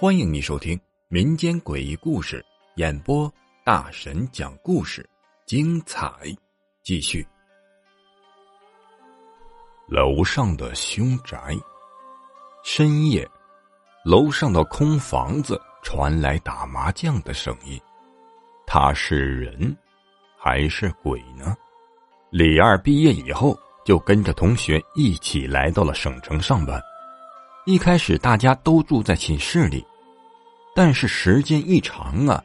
欢迎你收听民间诡异故事演播，大神讲故事，精彩继续。楼上的凶宅，深夜，楼上的空房子传来打麻将的声音，他是人还是鬼呢？李二毕业以后就跟着同学一起来到了省城上班。一开始大家都住在寝室里，但是时间一长啊，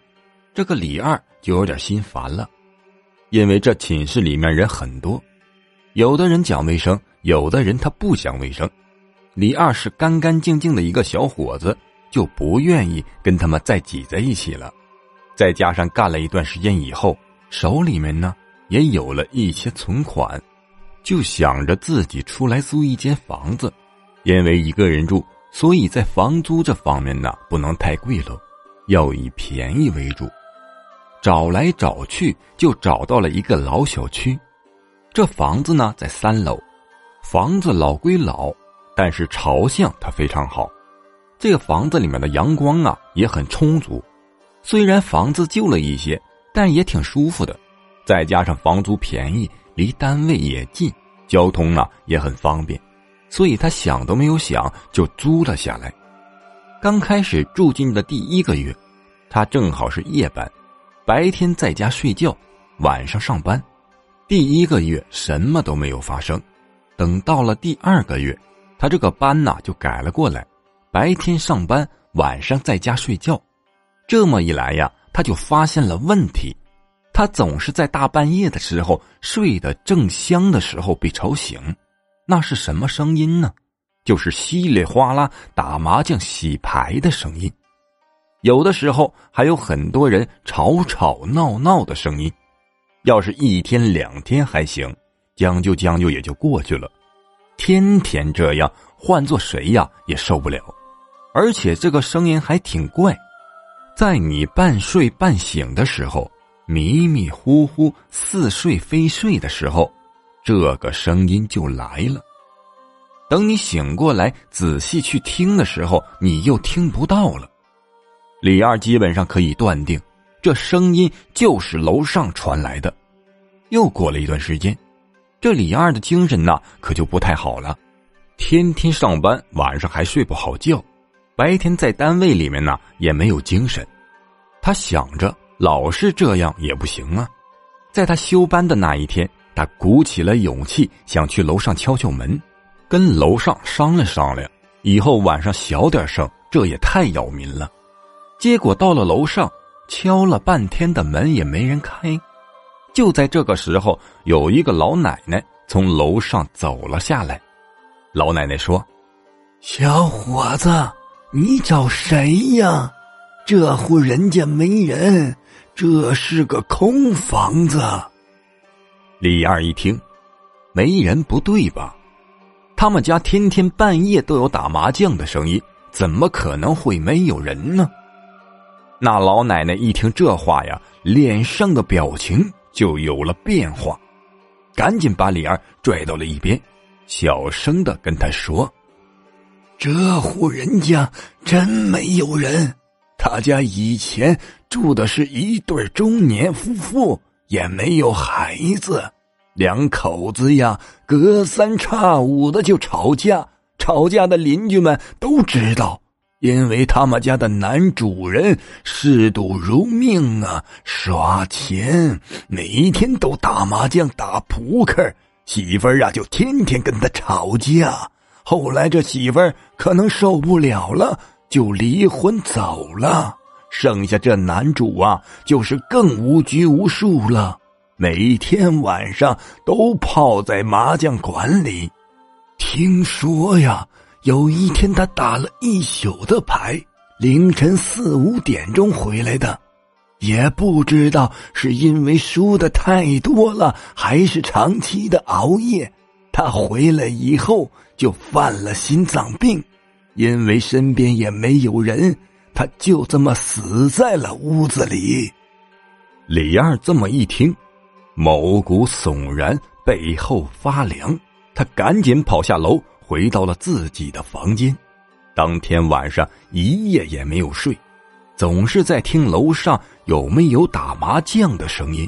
这个李二就有点心烦了，因为这寝室里面人很多，有的人讲卫生，有的人他不讲卫生。李二是干干净净的一个小伙子，就不愿意跟他们再挤在一起了。再加上干了一段时间以后，手里面呢也有了一些存款，就想着自己出来租一间房子。因为一个人住，所以在房租这方面呢，不能太贵了，要以便宜为主。找来找去，就找到了一个老小区。这房子呢在三楼，房子老归老，但是朝向它非常好。这个房子里面的阳光啊也很充足。虽然房子旧了一些，但也挺舒服的。再加上房租便宜，离单位也近，交通呢也很方便。所以他想都没有想就租了下来。刚开始住进的第一个月，他正好是夜班，白天在家睡觉，晚上上班。第一个月什么都没有发生。等到了第二个月，他这个班呢就改了过来，白天上班，晚上在家睡觉。这么一来呀，他就发现了问题。他总是在大半夜的时候睡得正香的时候被吵醒。那是什么声音呢？就是稀里哗啦打麻将、洗牌的声音。有的时候还有很多人吵吵闹闹的声音。要是一天两天还行，将就将就也就过去了。天天这样，换做谁呀也受不了。而且这个声音还挺怪，在你半睡半醒的时候，迷迷糊糊似睡非睡的时候。这个声音就来了。等你醒过来，仔细去听的时候，你又听不到了。李二基本上可以断定，这声音就是楼上传来的。又过了一段时间，这李二的精神呐，可就不太好了。天天上班，晚上还睡不好觉，白天在单位里面呢，也没有精神。他想着，老是这样也不行啊。在他休班的那一天。他鼓起了勇气，想去楼上敲敲门，跟楼上商量商量，以后晚上小点声，这也太扰民了。结果到了楼上，敲了半天的门也没人开。就在这个时候，有一个老奶奶从楼上走了下来。老奶奶说：“小伙子，你找谁呀？这户人家没人，这是个空房子。”李二一听，没人不对吧？他们家天天半夜都有打麻将的声音，怎么可能会没有人呢？那老奶奶一听这话呀，脸上的表情就有了变化，赶紧把李二拽到了一边，小声的跟他说：“这户人家真没有人，他家以前住的是一对中年夫妇。”也没有孩子，两口子呀，隔三差五的就吵架，吵架的邻居们都知道，因为他们家的男主人嗜赌如命啊，耍钱，每天都打麻将、打扑克，媳妇儿啊就天天跟他吵架。后来这媳妇儿可能受不了了，就离婚走了。剩下这男主啊，就是更无拘无束了，每天晚上都泡在麻将馆里。听说呀，有一天他打了一宿的牌，凌晨四五点钟回来的，也不知道是因为输的太多了，还是长期的熬夜。他回来以后就犯了心脏病，因为身边也没有人。他就这么死在了屋子里。李二这么一听，毛骨悚然，背后发凉，他赶紧跑下楼，回到了自己的房间。当天晚上一夜也没有睡，总是在听楼上有没有打麻将的声音。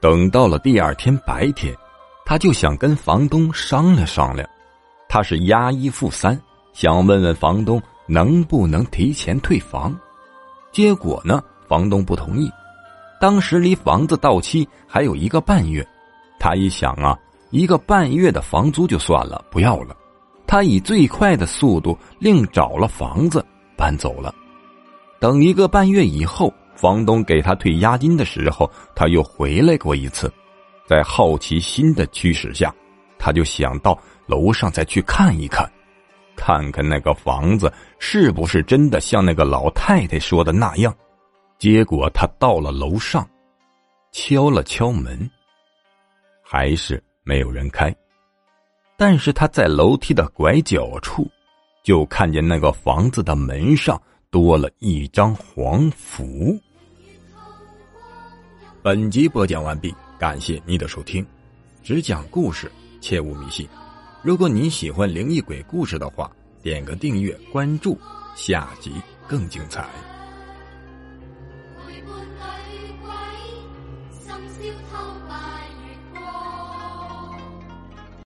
等到了第二天白天，他就想跟房东商量商量，他是押一付三，想问问房东能不能提前退房。结果呢，房东不同意。当时离房子到期还有一个半月，他一想啊，一个半月的房租就算了，不要了。他以最快的速度另找了房子搬走了。等一个半月以后。房东给他退押金的时候，他又回来过一次。在好奇心的驱使下，他就想到楼上再去看一看，看看那个房子是不是真的像那个老太太说的那样。结果他到了楼上，敲了敲门，还是没有人开。但是他在楼梯的拐角处，就看见那个房子的门上多了一张黄符。本集播讲完毕，感谢你的收听。只讲故事，切勿迷信。如果你喜欢灵异鬼故事的话，点个订阅关注，下集更精彩。